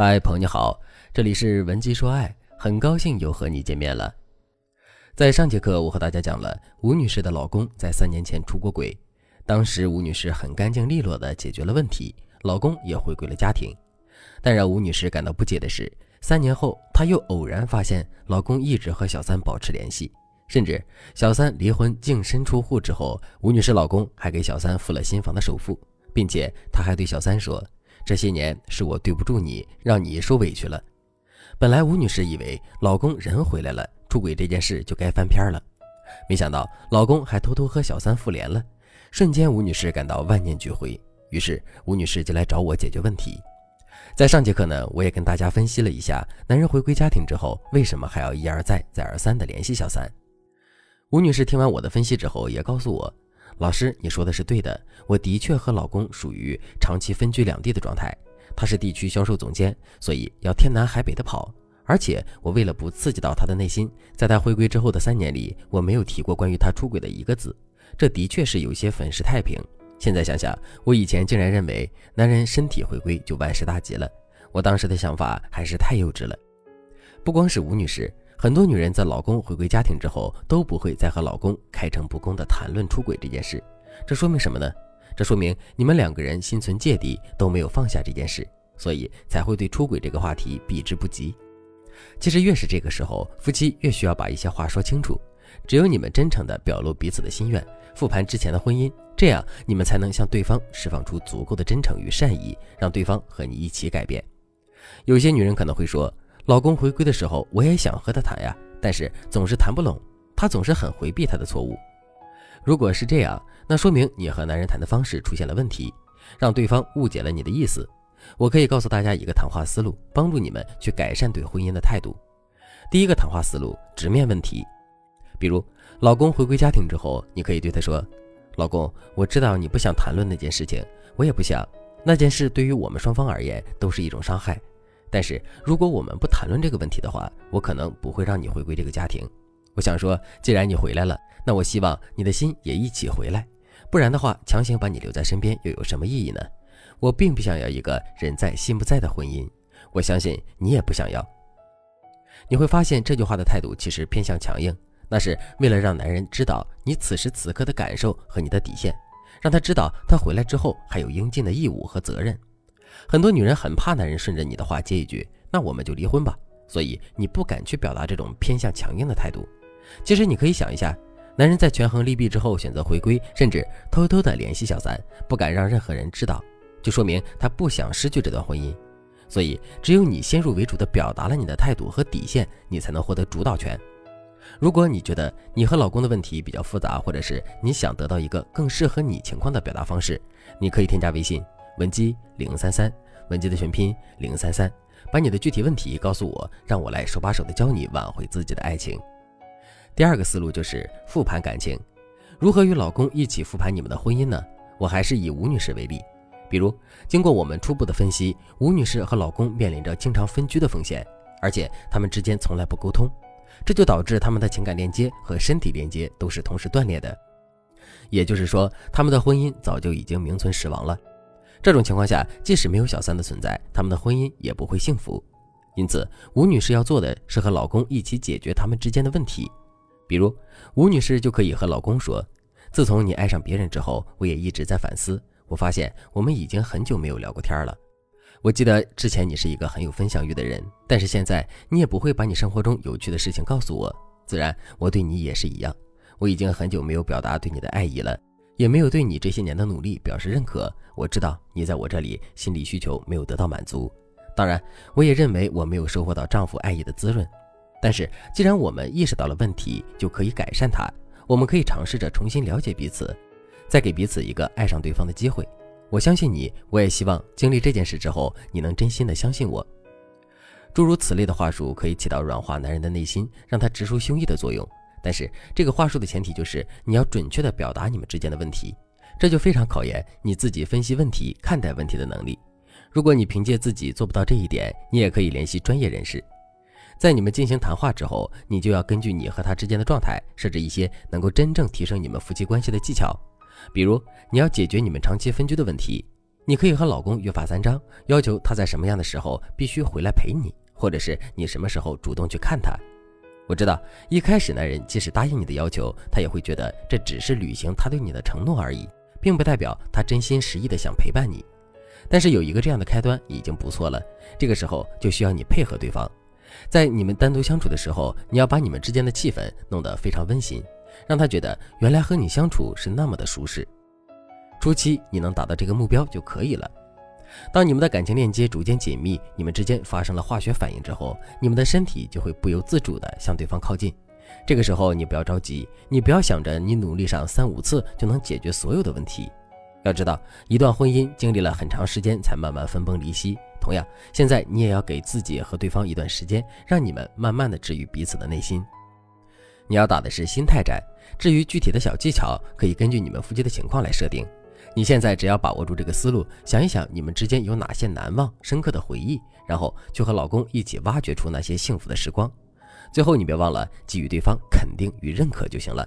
嗨，朋友你好，这里是文姬说爱，很高兴又和你见面了。在上节课，我和大家讲了吴女士的老公在三年前出过轨，当时吴女士很干净利落的解决了问题，老公也回归了家庭。但让吴女士感到不解的是，三年后她又偶然发现老公一直和小三保持联系，甚至小三离婚净身出户之后，吴女士老公还给小三付了新房的首付，并且他还对小三说。这些年是我对不住你，让你受委屈了。本来吴女士以为老公人回来了，出轨这件事就该翻篇了，没想到老公还偷偷和小三复联了，瞬间吴女士感到万念俱灰。于是吴女士就来找我解决问题。在上节课呢，我也跟大家分析了一下，男人回归家庭之后，为什么还要一而再、再而三的联系小三。吴女士听完我的分析之后，也告诉我。老师，你说的是对的，我的确和老公属于长期分居两地的状态。他是地区销售总监，所以要天南海北的跑。而且我为了不刺激到他的内心，在他回归之后的三年里，我没有提过关于他出轨的一个字。这的确是有些粉饰太平。现在想想，我以前竟然认为男人身体回归就万事大吉了，我当时的想法还是太幼稚了。不光是吴女士。很多女人在老公回归家庭之后，都不会再和老公开诚布公地谈论出轨这件事。这说明什么呢？这说明你们两个人心存芥蒂，都没有放下这件事，所以才会对出轨这个话题避之不及。其实越是这个时候，夫妻越需要把一些话说清楚。只有你们真诚地表露彼此的心愿，复盘之前的婚姻，这样你们才能向对方释放出足够的真诚与善意，让对方和你一起改变。有些女人可能会说。老公回归的时候，我也想和他谈呀，但是总是谈不拢，他总是很回避他的错误。如果是这样，那说明你和男人谈的方式出现了问题，让对方误解了你的意思。我可以告诉大家一个谈话思路，帮助你们去改善对婚姻的态度。第一个谈话思路：直面问题。比如，老公回归家庭之后，你可以对他说：“老公，我知道你不想谈论那件事情，我也不想。那件事对于我们双方而言都是一种伤害。”但是如果我们不谈论这个问题的话，我可能不会让你回归这个家庭。我想说，既然你回来了，那我希望你的心也一起回来。不然的话，强行把你留在身边又有什么意义呢？我并不想要一个人在心不在的婚姻。我相信你也不想要。你会发现这句话的态度其实偏向强硬，那是为了让男人知道你此时此刻的感受和你的底线，让他知道他回来之后还有应尽的义务和责任。很多女人很怕男人顺着你的话接一句“那我们就离婚吧”，所以你不敢去表达这种偏向强硬的态度。其实你可以想一下，男人在权衡利弊之后选择回归，甚至偷偷的联系小三，不敢让任何人知道，就说明他不想失去这段婚姻。所以只有你先入为主的表达了你的态度和底线，你才能获得主导权。如果你觉得你和老公的问题比较复杂，或者是你想得到一个更适合你情况的表达方式，你可以添加微信。文姬零三三，文姬的全拼零三三，把你的具体问题告诉我，让我来手把手的教你挽回自己的爱情。第二个思路就是复盘感情，如何与老公一起复盘你们的婚姻呢？我还是以吴女士为例，比如经过我们初步的分析，吴女士和老公面临着经常分居的风险，而且他们之间从来不沟通，这就导致他们的情感链接和身体链接都是同时断裂的，也就是说，他们的婚姻早就已经名存实亡了。这种情况下，即使没有小三的存在，他们的婚姻也不会幸福。因此，吴女士要做的是和老公一起解决他们之间的问题。比如，吴女士就可以和老公说：“自从你爱上别人之后，我也一直在反思。我发现我们已经很久没有聊过天了。我记得之前你是一个很有分享欲的人，但是现在你也不会把你生活中有趣的事情告诉我。自然，我对你也是一样。我已经很久没有表达对你的爱意了。”也没有对你这些年的努力表示认可。我知道你在我这里心理需求没有得到满足，当然，我也认为我没有收获到丈夫爱意的滋润。但是，既然我们意识到了问题，就可以改善它。我们可以尝试着重新了解彼此，再给彼此一个爱上对方的机会。我相信你，我也希望经历这件事之后，你能真心的相信我。诸如此类的话术可以起到软化男人的内心，让他直抒胸臆的作用。但是这个话术的前提就是你要准确的表达你们之间的问题，这就非常考验你自己分析问题、看待问题的能力。如果你凭借自己做不到这一点，你也可以联系专业人士。在你们进行谈话之后，你就要根据你和他之间的状态，设置一些能够真正提升你们夫妻关系的技巧。比如，你要解决你们长期分居的问题，你可以和老公约法三章，要求他在什么样的时候必须回来陪你，或者是你什么时候主动去看他。我知道一开始男人即使答应你的要求，他也会觉得这只是履行他对你的承诺而已，并不代表他真心实意的想陪伴你。但是有一个这样的开端已经不错了，这个时候就需要你配合对方，在你们单独相处的时候，你要把你们之间的气氛弄得非常温馨，让他觉得原来和你相处是那么的舒适。初期你能达到这个目标就可以了。当你们的感情链接逐渐紧密，你们之间发生了化学反应之后，你们的身体就会不由自主地向对方靠近。这个时候你不要着急，你不要想着你努力上三五次就能解决所有的问题。要知道，一段婚姻经历了很长时间才慢慢分崩离析。同样，现在你也要给自己和对方一段时间，让你们慢慢的治愈彼此的内心。你要打的是心态战。至于具体的小技巧，可以根据你们夫妻的情况来设定。你现在只要把握住这个思路，想一想你们之间有哪些难忘、深刻的回忆，然后就和老公一起挖掘出那些幸福的时光。最后，你别忘了给予对方肯定与认可就行了。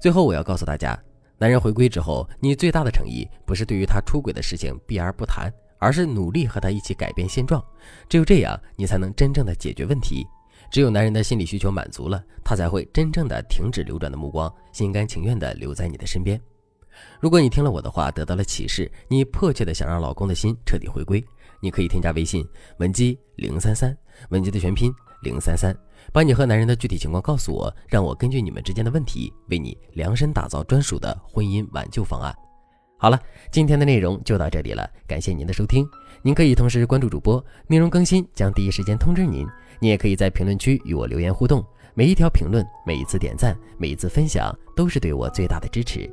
最后，我要告诉大家，男人回归之后，你最大的诚意不是对于他出轨的事情避而不谈，而是努力和他一起改变现状。只有这样，你才能真正的解决问题。只有男人的心理需求满足了，他才会真正的停止流转的目光，心甘情愿的留在你的身边。如果你听了我的话得到了启示，你迫切的想让老公的心彻底回归，你可以添加微信文姬零三三，文姬的全拼零三三，把你和男人的具体情况告诉我，让我根据你们之间的问题，为你量身打造专属的婚姻挽救方案。好了，今天的内容就到这里了，感谢您的收听。您可以同时关注主播，内容更新将第一时间通知您。你也可以在评论区与我留言互动，每一条评论、每一次点赞、每一次分享，都是对我最大的支持。